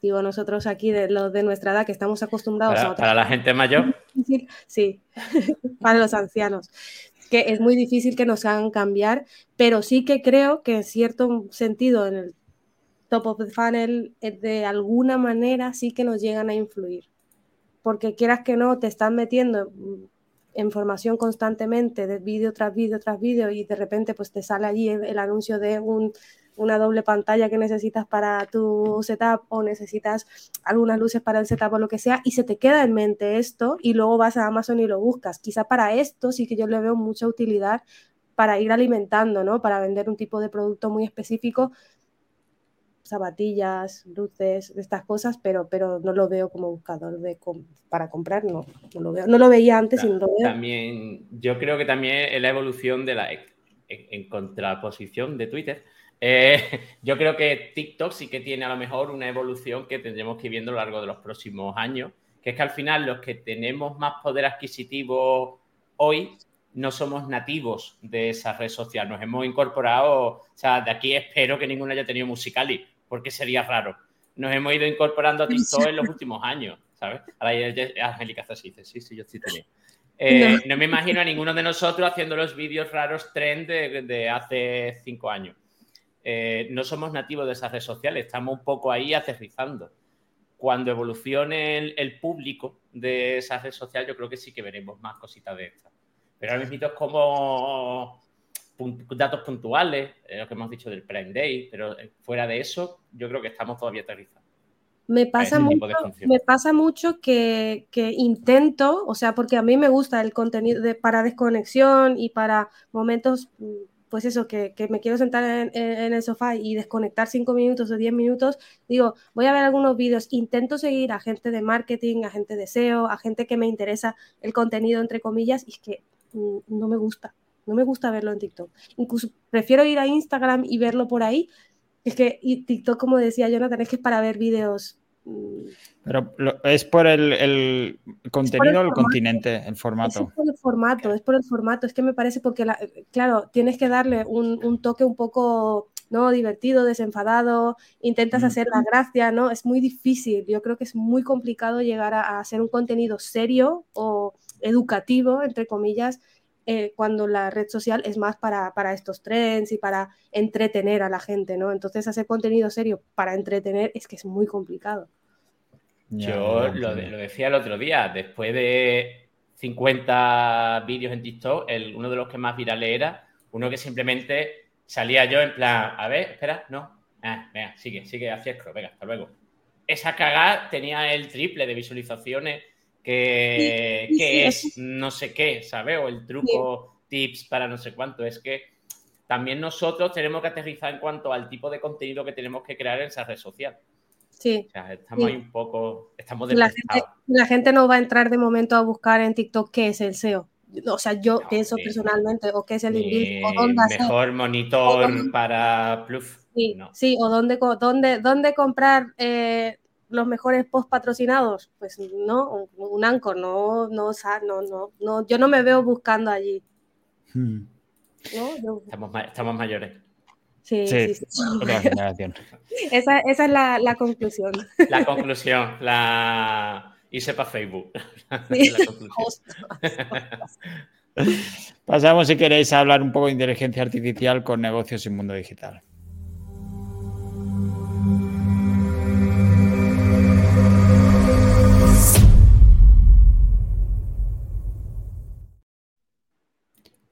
C: digo nosotros aquí de los de nuestra edad que estamos acostumbrados
B: a Para la gente mayor.
C: Sí, para los ancianos que es muy difícil que nos hagan cambiar, pero sí que creo que en cierto sentido en el top of the funnel eh, de alguna manera sí que nos llegan a influir. Porque quieras que no, te están metiendo información constantemente de vídeo tras vídeo tras vídeo y de repente pues te sale allí el anuncio de un una doble pantalla que necesitas para tu setup o necesitas algunas luces para el setup o lo que sea y se te queda en mente esto y luego vas a Amazon y lo buscas. Quizá para esto sí que yo le veo mucha utilidad para ir alimentando, ¿no? Para vender un tipo de producto muy específico, zapatillas, luces, estas cosas, pero, pero no lo veo como buscador de para comprar, no, no lo veo. No lo veía antes y no lo veo.
B: También, yo creo que también es la evolución de la en, contraposición de Twitter. Eh, yo creo que TikTok sí que tiene a lo mejor una evolución que tendremos que ir viendo a lo largo de los próximos años, que es que al final los que tenemos más poder adquisitivo hoy no somos nativos de esa red social, nos hemos incorporado, o sea, de aquí espero que ninguno haya tenido Musicali, porque sería raro. Nos hemos ido incorporando a TikTok en los últimos años, ¿sabes? Ahora ya, Angélica sí dice, sí, sí, yo sí tenía. Eh, no. me imagino a ninguno de nosotros haciendo los vídeos raros trend de, hace cinco años. Eh, no somos nativos de esas redes sociales, estamos un poco ahí aterrizando. Cuando evolucione el, público de esa red social, yo creo que sí que veremos más cositas de estas. Pero ahora mismo es como datos puntuales, eh, lo que hemos dicho del Prime Day, pero eh, fuera de eso, yo creo que estamos todavía aterrizados.
C: Me pasa, mucho, me pasa mucho que, intento, o sea, porque a mí me gusta el contenido de, para desconexión y para momentos, mm, pues eso, que, me quiero sentar en, el sofá y desconectar cinco minutos o diez minutos, digo, voy a ver algunos vídeos, intento seguir a gente de marketing, a gente de SEO, a gente que me interesa el contenido, entre comillas, y es que mm, no me gusta. No me gusta verlo en TikTok. Incluso prefiero ir a Instagram y verlo por ahí. Es que TikTok, como decía Jonathan, es que es para ver vídeos.
A: Pero es por el, contenido o el, continente, el formato.
C: Es por el formato, es por el formato. Es que me parece porque, claro, tienes que darle un, toque un poco ¿no? divertido, desenfadado, intentas hacer la gracia, ¿no? Es muy difícil. Yo creo que es muy complicado llegar a hacer un contenido serio o educativo, entre comillas, eh, cuando la red social es más para, estos trends y para entretener a la gente, ¿no? Entonces hacer contenido serio para entretener es que es muy complicado.
B: Yo lo, decía el otro día, después de 50 vídeos en TikTok, el, uno de los que más virales era uno que simplemente salía yo en plan, a ver, espera, no, ah, venga, sigue, sigue, hacia scroll, venga, hasta luego. Esa cagada tenía el triple de visualizaciones que, es no sé qué, ¿sabes? O el truco, tips para no sé cuánto. Es que también nosotros tenemos que aterrizar en cuanto al tipo de contenido que tenemos que crear en esa red social.
C: Sí.
B: O sea, estamos ahí un poco, estamos
C: la gente, la gente no va a entrar de momento a buscar en TikTok qué es el SEO. O sea, yo pienso personalmente, o qué es el inglés,
B: o dónde Mejor monitor para Plus.
C: Sí, sí, o dónde, dónde, dónde comprar eh, los mejores post patrocinados? Pues no, un Anchor, no, no, no, no, no, yo no me veo buscando allí.
B: Hmm. Estamos, mayores.
C: Sí, sí, sí. esa, esa, es la, la, conclusión.
B: La conclusión, la... Y sepa Facebook.
A: Pasamos, si queréis, a hablar un poco de inteligencia artificial con negocios y mundo digital.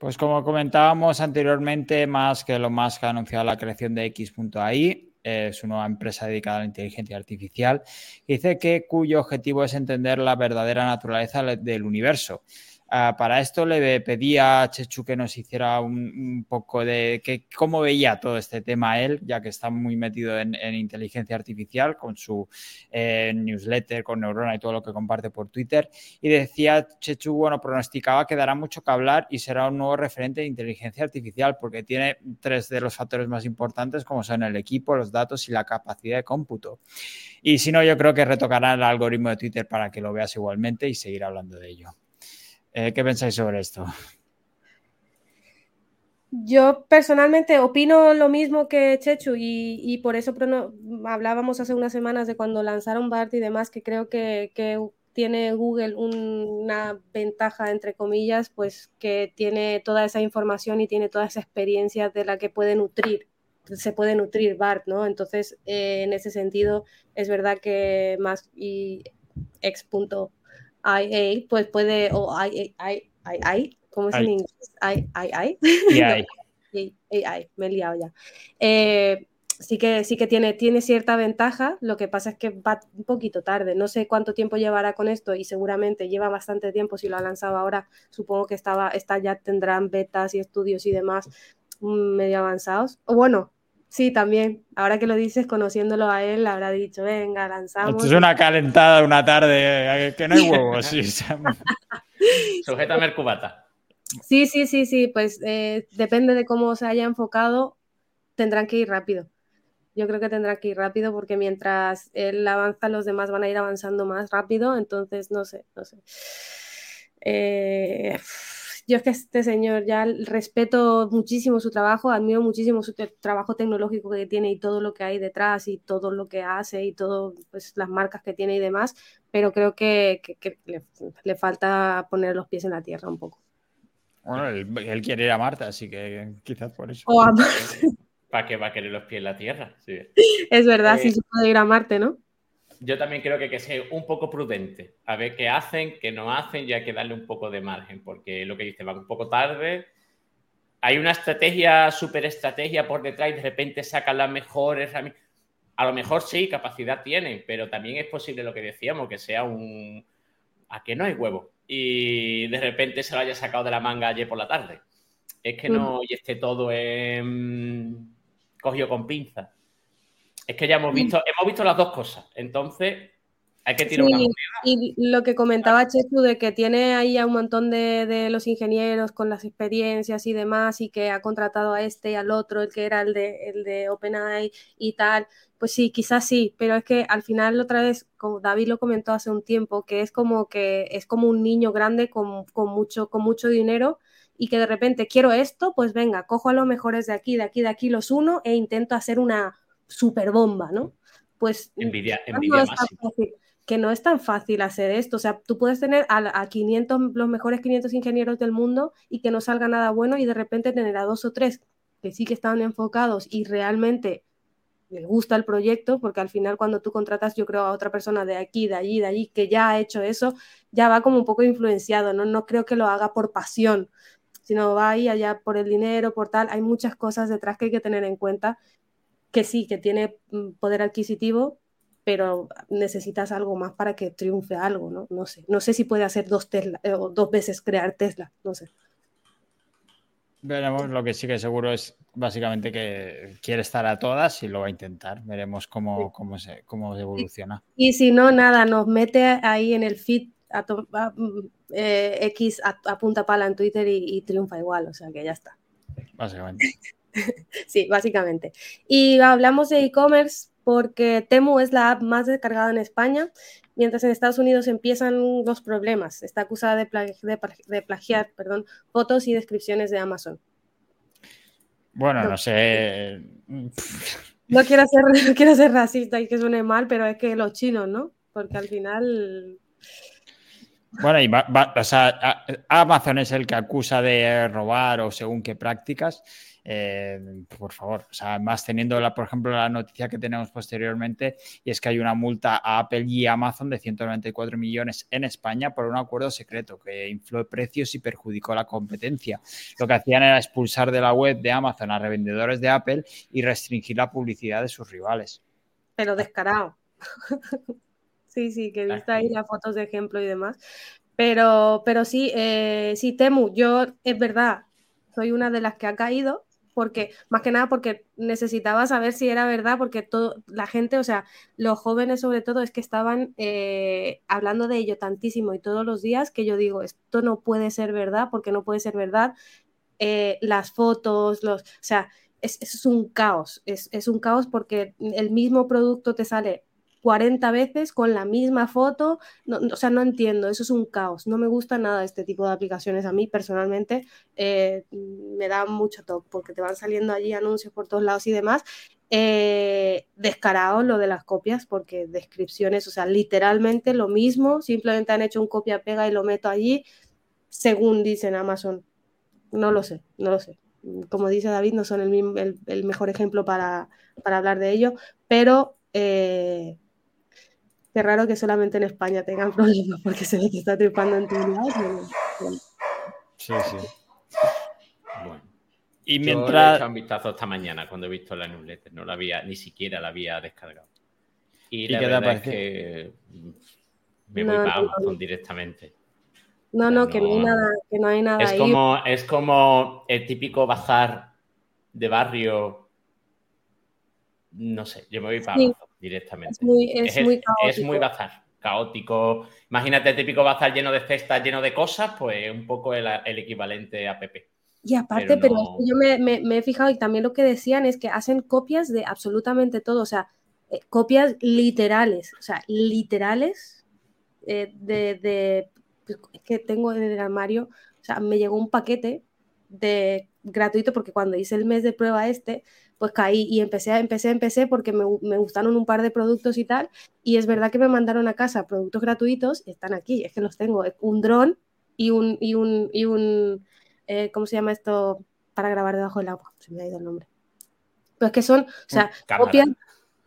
A: Pues como comentábamos anteriormente, más que lo más que ha anunciado la creación de X.ai, es una nueva empresa dedicada a la inteligencia artificial, dice que cuyo objetivo es entender la verdadera naturaleza del universo. Ah, para esto le pedí a Chechu que nos hiciera un, poco de que, cómo veía todo este tema él, ya que está muy metido en, inteligencia artificial con su eh, newsletter, con Neurona y todo lo que comparte por Twitter. Y decía Chechu, bueno, pronosticaba que dará mucho que hablar y será un nuevo referente de inteligencia artificial porque tiene tres de los factores más importantes como son el equipo, los datos y la capacidad de cómputo. Y si no, yo creo que retocará el algoritmo de Twitter para que lo veas igualmente y seguir hablando de ello. Eh, ¿Qué pensáis sobre esto?
C: Yo personalmente opino lo mismo que Chechu y, por eso hablábamos hace unas semanas de cuando lanzaron BART y demás, que creo que, tiene Google una ventaja, entre comillas, pues que tiene toda esa información y tiene toda esa experiencia de la que puede nutrir, se puede nutrir BART, ¿no? Entonces, eh, en ese sentido, es verdad que más y ex.com IA, pues puede, o I, I, I, ¿cómo es en inglés? I, I, I. AI, me he liado ya. Eh, sí que, sí que tiene, tiene cierta ventaja, lo que pasa es que va un poquito tarde. No sé cuánto tiempo llevará con esto y seguramente lleva bastante tiempo si lo ha lanzado ahora. Supongo que estaba, esta ya tendrán betas y estudios y demás mm, medio avanzados. O bueno, sí, también. Ahora que lo dices, conociéndolo a él, habrá dicho, venga, lanzamos.
A: Esto es una calentada una tarde, eh, que no hay huevos. sí,
B: Sujétame el cubata.
C: Sí, sí, sí, sí, pues eh, depende de cómo se haya enfocado, tendrán que ir rápido yo creo que tendrá que ir rápido porque mientras él avanza, los demás van a ir avanzando más rápido, entonces no sé, no sé. Eh, yo es que este señor ya respeto muchísimo su trabajo, admiro muchísimo su trabajo tecnológico que tiene y todo lo que hay detrás y todo lo que hace y todas pues, las marcas que tiene y demás, pero creo que, le, falta poner los pies en la tierra un poco.
A: Bueno, él, quiere ir a Marte, así que quizás por eso.
B: ¿Para qué va a querer los pies en la Tierra?
C: Es verdad, si eh, se puede ir a Marte, ¿no?
B: Yo también creo que hay que ser un poco prudente, a ver qué hacen, qué no hacen, y hay que darle un poco de margen, porque lo que dice, va un poco tarde. Hay una estrategia, super estrategia por detrás y de repente sacan las mejores A lo mejor sí, capacidad tienen, pero también es posible lo que decíamos, que sea un... a que no hay huevo. Y de repente se lo haya sacado de la manga ayer por la tarde. Es que no, y esté todo en cogió con pinza. Es que ya hemos visto, hemos visto las dos cosas. Entonces, hay que tirar una moneda.
C: Y lo que comentaba Chechu de que tiene ahí a un montón de, los ingenieros con las experiencias y demás, y que ha contratado a este y al otro, el que era el de, el de OpenAI y tal. Pues sí, quizás sí, pero es que al final otra vez, como David lo comentó hace un tiempo, que es como que es como un niño grande con, con mucho, con mucho dinero y que de repente quiero esto, pues venga, cojo a los mejores de aquí, de aquí, de aquí, los uno e intento hacer una super bomba, ¿no? Pues
B: envidia,
C: que no es tan fácil hacer esto. O sea, tú puedes tener a, 500, los mejores 500 ingenieros del mundo y que no salga nada bueno y de repente tener a dos o tres que sí que están enfocados y realmente les gusta el proyecto, porque al final cuando tú contratas, yo creo, a otra persona de aquí, de allí, de allí, que ya ha hecho eso, ya va como un poco influenciado, ¿no? No creo que lo haga por pasión, sino va ahí allá por el dinero, por tal. Hay muchas cosas detrás que hay que tener en cuenta, que sí, que tiene mm, poder adquisitivo, pero necesitas algo más para que triunfe algo, ¿no? No sé. No sé si puede hacer dos, Tesla, eh, o dos veces crear Tesla, no sé.
A: Veremos, lo que sí que seguro es básicamente que quiere estar a todas y lo va a intentar. Veremos cómo, cómo, se, cómo evoluciona.
C: Y, si no, nada, nos mete ahí en el feed a, mm, eh, X a, punta pala en Twitter y, triunfa igual, o sea que ya está.
A: Básicamente.
C: sí, básicamente. Y hablamos de e-commerce porque Temu es la app más descargada en España, mientras en Estados Unidos empiezan los problemas. Está acusada de, plagiar perdón, fotos y descripciones de Amazon.
A: Bueno, no, sé.
C: No quiero, ser, no quiero ser racista y que suene mal, pero es que los chinos, ¿no? Porque al final
A: bueno, y o sea, Amazon es el que acusa de robar o según qué prácticas. Eh, por favor, o sea, más teniendo, la, por ejemplo, la noticia que tenemos posteriormente, y es que hay una multa a Apple y Amazon de 194 millones en España por un acuerdo secreto que infló precios y perjudicó la competencia. Lo que hacían era expulsar de la web de Amazon a revendedores de Apple y restringir la publicidad de sus rivales.
C: Pero descarado. Sí, sí, que viste ahí las fotos de ejemplo y demás. Pero, pero sí, eh, sí, Temu, yo es verdad, soy una de las que ha caído, porque más que nada porque necesitaba saber si era verdad, porque todo, la gente, o sea, los jóvenes sobre todo, es que estaban eh, hablando de ello tantísimo y todos los días que yo digo, esto no puede ser verdad, porque no puede ser verdad. Eh, las fotos, los, o sea, es, es un caos, es, es, un caos porque el mismo producto te sale 40 veces con la misma foto. o sea, no entiendo, eso es un caos. No me gusta nada este tipo de aplicaciones. A mí personalmente eh, me da mucho top porque te van saliendo allí anuncios por todos lados y demás. Eh, descarado lo de las copias porque descripciones, o sea, literalmente lo mismo, simplemente han hecho un copia-pega y lo meto allí según dicen Amazon. No lo sé, no lo sé. Como dice David, no son el, mejor ejemplo para, para, hablar de ello, pero eh, Qué raro que solamente en España tengan problemas porque se ve que está tripando en tu lado.
A: Sí, sí.
B: Bueno. Y mientras... Yo he un vistazo esta mañana cuando he visto la newsletter, no la había, ni siquiera la había descargado. Y, la verdad es que me voy para Amazon directamente.
C: No, no, que no hay nada, que no hay nada
B: es Como, es como el típico bazar de barrio. No sé, yo me voy para Amazon directamente.
C: Es muy, es, muy caótico.
B: Es muy bazar, caótico. Imagínate el típico bazar lleno de cestas, lleno de cosas, pues un poco el, equivalente a Pepe.
C: Y aparte, pero, yo me, he fijado y también lo que decían es que hacen copias de absolutamente todo, o sea, eh, copias literales, o sea, literales eh, de, pues, que tengo en el armario, o sea, me llegó un paquete de gratuito porque cuando hice el mes de prueba este, pues caí y empecé, empecé, empecé porque me, me, gustaron un par de productos y tal, y es verdad que me mandaron a casa productos gratuitos, están aquí, es que los tengo, un dron y un, y un, y un eh, ¿cómo se llama esto? Para grabar debajo del agua, se me ha ido el nombre. Pues que son, o sea, copias...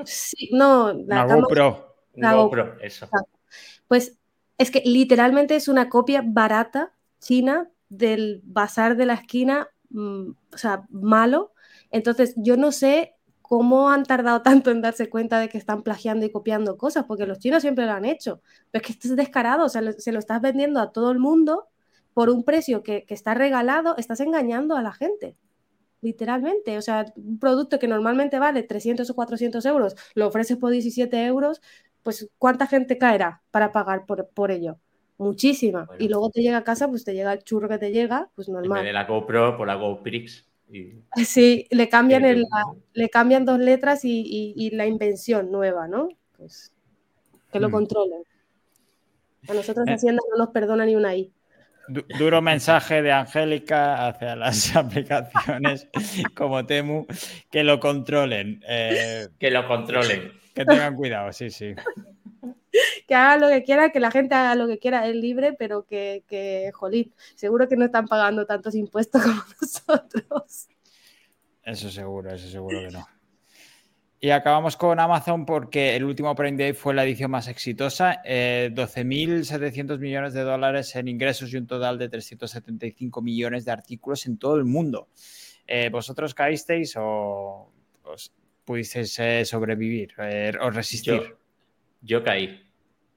C: Sí, no,
A: la, GoPro.
B: La GoPro, eso.
C: Pues es que literalmente es una copia barata china del bazar de la esquina, mm, o sea, malo. Entonces, yo no sé cómo han tardado tanto en darse cuenta de que están plagiando y copiando cosas, porque los chinos siempre lo han hecho. Pero es que esto es descarado, o sea, se lo estás vendiendo a todo el mundo por un precio que, que está regalado, estás engañando a la gente literalmente. O sea, un producto que normalmente vale 300 o 400 euros, lo ofreces por 17 euros, pues ¿cuánta gente caerá para pagar por, ello? Muchísima. y luego te llega a casa, pues te llega el churro que te llega, pues normal.
B: En vez de la GoPro, por la GoPrix.
C: Sí, le cambian, el, le cambian dos letras y, la invención nueva, ¿no? Pues que lo mm. controlen. A nosotros eh. Hacienda no nos perdona ni una I.
A: Duro mensaje de Angélica hacia las aplicaciones como Temu que lo controlen. Eh,
B: que lo controlen.
A: Que tengan cuidado, sí, sí.
C: Que haga lo que quiera, que la gente haga lo que quiera, es libre, pero que, que jolín, seguro que no están pagando tantos impuestos como nosotros.
A: Eso seguro, eso seguro que no. Y acabamos con Amazon porque el último Prime Day fue la edición más exitosa, 12.700 eh, millones de dólares en ingresos y un total de 375 millones de artículos en todo el mundo. Eh, ¿Vosotros caísteis o pudisteis eh, sobrevivir o resistir?
B: Yo, caí.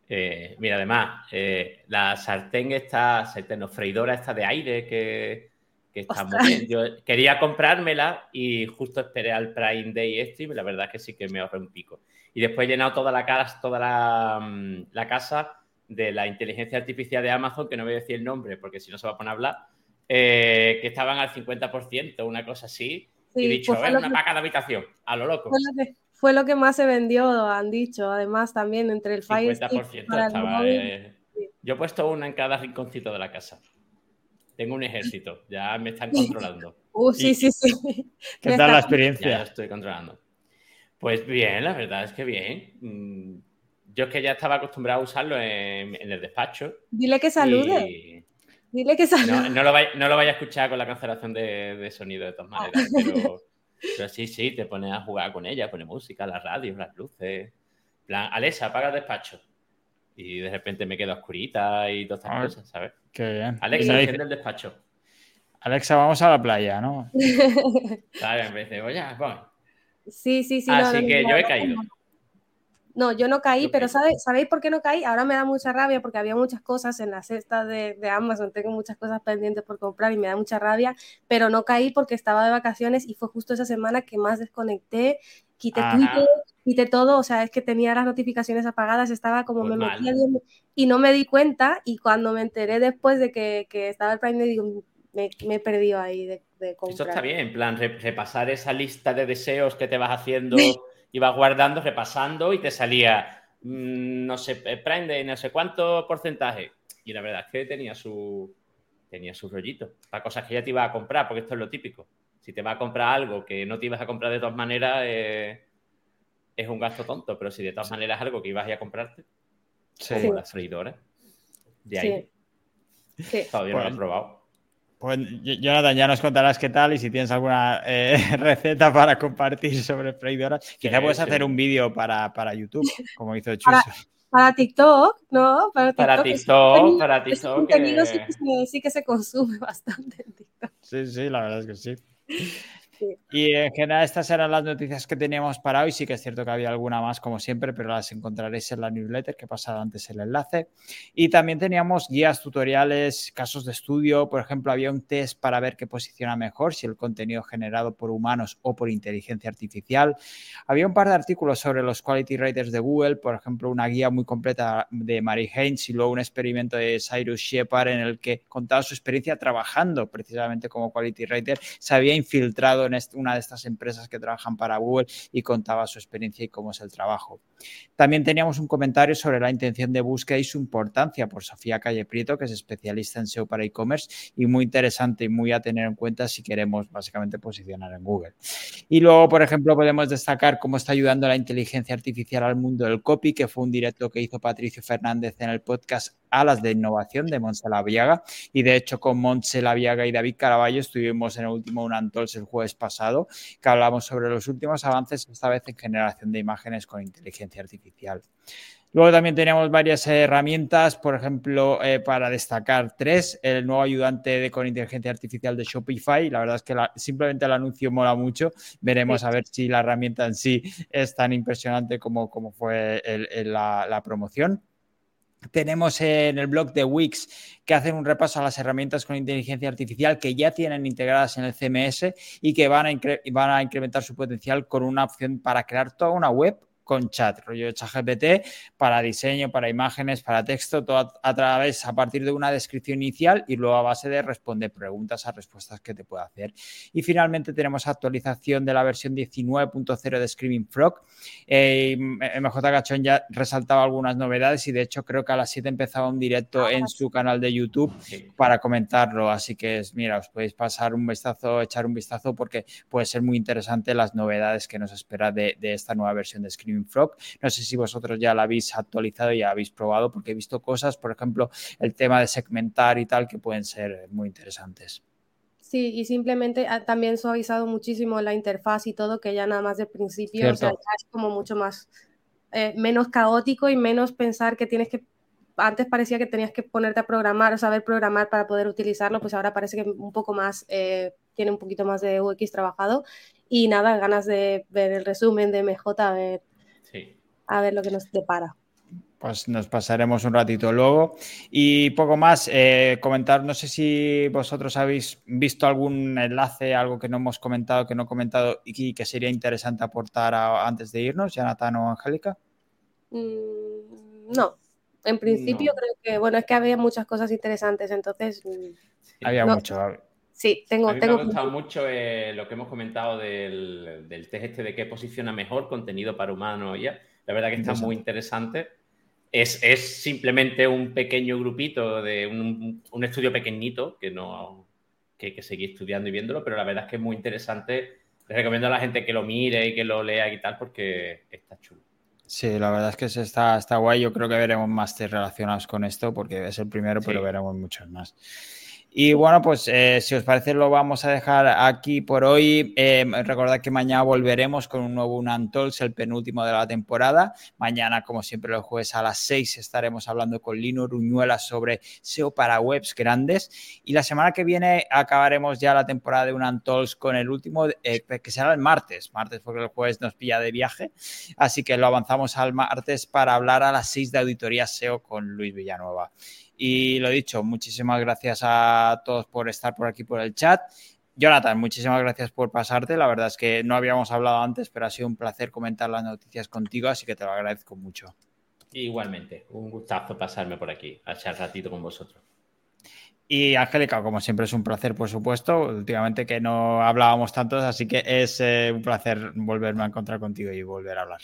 B: Mira, además, la sartén esta, sartén freidora esta de aire que, está muy bien. Yo quería comprármela y justo esperé al Prime Day este y la verdad es que sí que me ahorré un pico. Y después he llenado toda la casa, toda la, mm, casa de la inteligencia artificial de Amazon, que no voy a decir el nombre porque si no se va a poner a hablar, eh, que estaban al 50%, una cosa así. y he dicho, pues una paca de habitación, a lo loco.
C: Fue lo, que, más se vendió, han dicho. Además, también entre el Fire 50%
B: estaba, eh, Yo he puesto una en cada rinconcito de la casa tengo un ejército, ya me están controlando.
C: Uh, sí, sí, sí.
A: ¿Qué tal la experiencia?
B: Ya lo estoy controlando. Pues bien, la verdad es que bien. Mm, yo es que ya estaba acostumbrado a usarlo en, el despacho.
C: Dile que salude. Dile que salude.
B: No, lo vaya, a escuchar con la cancelación de, sonido de todas maneras, pero, pero, sí, sí, te pones a jugar con ella, pone música, la radio, las luces. plan, Alexa, apaga el despacho y de repente me quedo oscurita y todas estas ah, cosas, ¿sabes?
A: Qué bien.
B: Alexa, enciende el despacho.
A: Alexa, vamos a la playa, ¿no?
B: Claro, en vez de, oye, bueno.
C: Sí, sí, sí.
B: Así que yo he caído.
C: No, yo no caí, pero ¿sabéis por qué no caí? Ahora me da mucha rabia porque había muchas cosas en la cesta de, de, Amazon, tengo muchas cosas pendientes por comprar y me da mucha rabia, pero no caí porque estaba de vacaciones y fue justo esa semana que más desconecté, quité Twitter, quité todo, o sea, es que tenía las notificaciones apagadas, estaba como me metía y no me di cuenta y cuando me enteré después de que, que estaba el Prime, digo, me, me he perdido ahí de, de comprar.
B: Eso está bien, en plan, repasar esa lista de deseos que te vas haciendo ibas guardando, repasando y te salía, mm, no sé, eh, Prime no sé cuánto porcentaje. Y la verdad es que tenía su, tenía su rollito para cosas que ya te iba a comprar, porque esto es lo típico. Si te vas a comprar algo que no te ibas a comprar de todas maneras, eh, es un gasto tonto, pero si de todas maneras es algo que ibas a, ir a comprarte, como las freidoras, de ahí. Todavía no lo he probado.
A: Pues Jonathan, ya nos contarás qué tal y si tienes alguna eh, receta para compartir sobre freidora. Quizá puedes hacer un vídeo para, YouTube, como hizo Chuso.
C: Para, TikTok, ¿no?
B: Para TikTok, para TikTok,
C: para TikTok. Sí, que se, consume bastante en TikTok.
A: Sí, sí, la verdad es que sí. Y en general estas eran las noticias que teníamos para hoy. Sí que es cierto que había alguna más como siempre, pero las encontraréis en la newsletter que he pasado antes el enlace. Y también teníamos guías, tutoriales, casos de estudio. Por ejemplo, había un test para ver qué posiciona mejor, si el contenido generado por humanos o por inteligencia artificial. Había un par de artículos sobre los quality writers de Google, por ejemplo, una guía muy completa de Mary Haynes y luego un experimento de Cyrus Shepard en el que contaba su experiencia trabajando precisamente como quality writer. Se había infiltrado una de estas empresas que trabajan para Google y contaba su experiencia y cómo es el trabajo. También teníamos un comentario sobre la intención de búsqueda y su importancia por Sofía Calle Prieto, que es especialista en SEO para e-commerce y muy interesante y muy a tener en cuenta si queremos básicamente posicionar en Google. Y luego, por ejemplo, podemos destacar cómo está ayudando la inteligencia artificial al mundo del copy, que fue un directo que hizo Patricio Fernández en el podcast Alas de Innovación de Montse Laviaga. Y de hecho, con Montse Laviaga y David Caraballo estuvimos en el último Unantols el jueves pasado, que hablamos sobre los últimos avances, esta vez en generación de imágenes con inteligencia artificial. Luego también tenemos varias herramientas, por ejemplo, eh, para destacar tres, el nuevo ayudante de, con inteligencia artificial de Shopify. La verdad es que simplemente el anuncio mola mucho. Veremos a ver si la herramienta en sí es tan impresionante como, como fue la promoción. Tenemos en el blog de Wix que hacen un repaso a las herramientas con inteligencia artificial que ya tienen integradas en el CMS y que van a, van a incrementar su potencial con una opción para crear toda una web con chat, rollo ChatGPT, para diseño, para imágenes, para texto, todo a, través, a partir de una descripción inicial y luego a base de responder preguntas a respuestas que te pueda hacer. Y finalmente tenemos actualización de la versión 19.0 de Screaming Frog. Eh, MJ Cachón ya resaltaba algunas novedades y de hecho creo que a las 7 empezaba un directo en su canal de YouTube para comentarlo. Así que, mira, os podéis pasar un vistazo, echar un vistazo porque puede ser muy interesante las novedades que nos espera de, de esta nueva versión de Screaming Frog. No sé si vosotros ya la habéis actualizado y ya habéis probado, porque he visto cosas, por ejemplo, el tema de segmentar y tal, que pueden ser muy interesantes.
C: Sí, y simplemente ha también suavizado muchísimo la interfaz y todo, que ya nada más de principio, o sea, es como mucho más, eh, menos caótico y menos pensar que tienes que, antes parecía que tenías que ponerte a programar o saber programar para poder utilizarlo, pues ahora parece que un poco más, eh, tiene un poquito más de UX trabajado y nada, ganas de ver el resumen de MJ, a ver a ver lo que nos depara.
A: Pues nos pasaremos un ratito luego. Y poco más, eh, comentar, no sé si vosotros habéis visto algún enlace, algo que no hemos comentado, que no he comentado y que sería interesante aportar antes de irnos, Jonathan o Angélica.
C: Mm, no, en principio creo que, bueno, es que había muchas cosas interesantes, entonces...
A: Mm, había mucho.
C: Sí, tengo...
B: A mí
C: tengo...
B: me ha gustado mucho eh, lo que hemos comentado del, del test este de qué posiciona mejor contenido para humanos y ya la verdad que está muy interesante. Es, es, simplemente un pequeño grupito de un, un estudio pequeñito que no que hay que seguir estudiando y viéndolo, pero la verdad es que es muy interesante. Les recomiendo a la gente que lo mire y que lo lea y tal porque está chulo.
A: Sí, la verdad es que está, está guay. Yo creo que veremos más relacionados con esto porque es el primero, pero veremos muchos más. Y bueno, pues eh, si os parece lo vamos a dejar aquí por hoy. Eh, recordad que mañana volveremos con un nuevo Unantols, el penúltimo de la temporada. Mañana, como siempre, los jueves a las 6 estaremos hablando con Lino Ruñuela sobre SEO para webs grandes. Y la semana que viene acabaremos ya la temporada de Unantols con el último, eh, que será el martes. Martes porque el jueves nos pilla de viaje. Así que lo avanzamos al martes para hablar a las 6 de auditoría SEO con Luis Villanueva. Y lo dicho, muchísimas gracias a todos por estar por aquí por el chat. Jonathan, muchísimas gracias por pasarte. La verdad es que no habíamos hablado antes, pero ha sido un placer comentar las noticias contigo, así que te lo agradezco mucho.
B: Igualmente, un gustazo pasarme por aquí, a echar ratito con vosotros.
A: Y Angélica, como siempre es un placer, por supuesto. Últimamente que no hablábamos tantos, así que es eh, un placer volverme a encontrar contigo y volver a hablar.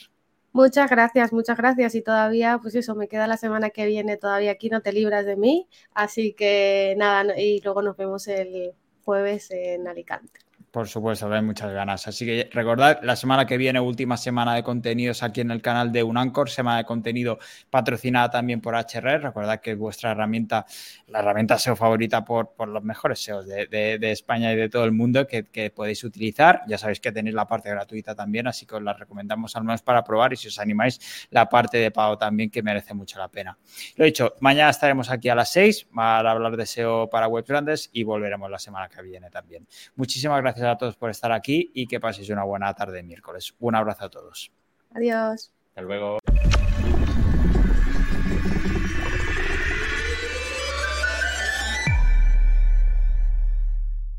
C: Muchas gracias, muchas gracias. Y todavía, pues eso, me queda la semana que viene todavía aquí, no te libras de mí. Así que nada, y luego nos vemos el jueves en Alicante.
A: Por supuesto, hay muchas ganas. Así que recordad, la semana que viene, última semana de contenidos aquí en el canal de Unancor, semana de contenido patrocinada también por HR. Recordad que es vuestra herramienta, la herramienta SEO favorita por, por los mejores SEOs de, España y de todo el mundo que, que, podéis utilizar. Ya sabéis que tenéis la parte gratuita también, así que os la recomendamos al menos para probar y si os animáis, la parte de pago también que merece mucho la pena. Lo dicho, mañana estaremos aquí a las 6 para hablar de SEO para web grandes y volveremos la semana que viene también. Muchísimas gracias gracias a todos por estar aquí y que paséis una buena tarde miércoles. Un abrazo a todos.
C: Adiós.
B: Hasta luego.